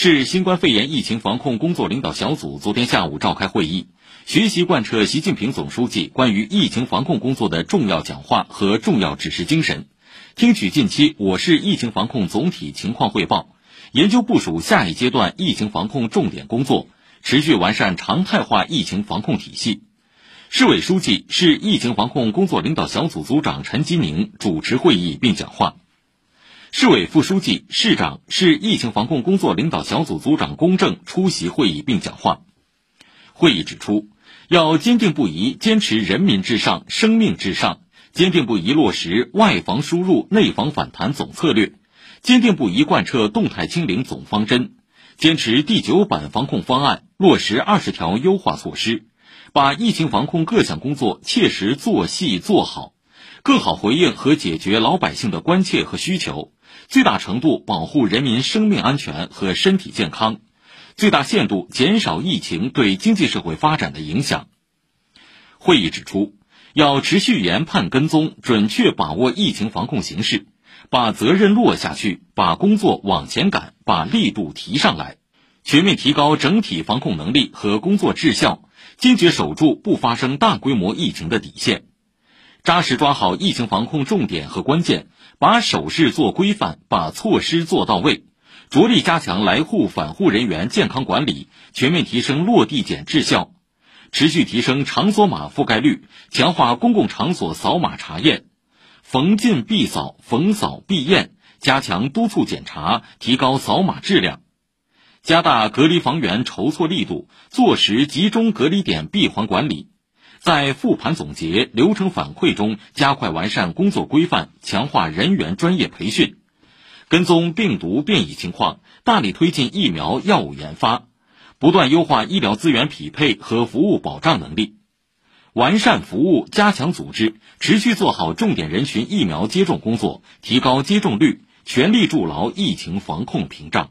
市新冠肺炎疫情防控工作领导小组昨天下午召开会议，学习贯彻习近平总书记关于疫情防控工作的重要讲话和重要指示精神，听取近期我市疫情防控总体情况汇报，研究部署下一阶段疫情防控重点工作，持续完善常态化疫情防控体系。市委书记、市疫情防控工作领导小组组长陈吉宁主持会议并讲话。市委副书记、市长、市疫情防控工作领导小组组长龚正出席会议并讲话。会议指出，要坚定不移坚持人民至上、生命至上，坚定不移落实外防输入、内防反弹总策略，坚定不移贯彻动态清零总方针，坚持第九版防控方案，落实二十条优化措施，把疫情防控各项工作切实做细做好，更好回应和解决老百姓的关切和需求。最大程度保护人民生命安全和身体健康，最大限度减少疫情对经济社会发展的影响。会议指出，要持续研判跟踪，准确把握疫情防控形势，把责任落下去，把工作往前赶，把力度提上来，全面提高整体防控能力和工作质效，坚决守住不发生大规模疫情的底线。扎实抓好疫情防控重点和关键，把守势做规范，把措施做到位，着力加强来沪返沪人员健康管理，全面提升落地检质效，持续提升场所码覆盖率，强化公共场所扫码查验，逢进必扫，逢扫必验，加强督促检查，提高扫码质量，加大隔离房源筹措力度，做实集中隔离点闭环管理。在复盘总结、流程反馈中，加快完善工作规范，强化人员专业培训，跟踪病毒变异情况，大力推进疫苗药物研发，不断优化医疗资源匹配和服务保障能力，完善服务，加强组织，持续做好重点人群疫苗接种工作，提高接种率，全力筑牢疫情防控屏障。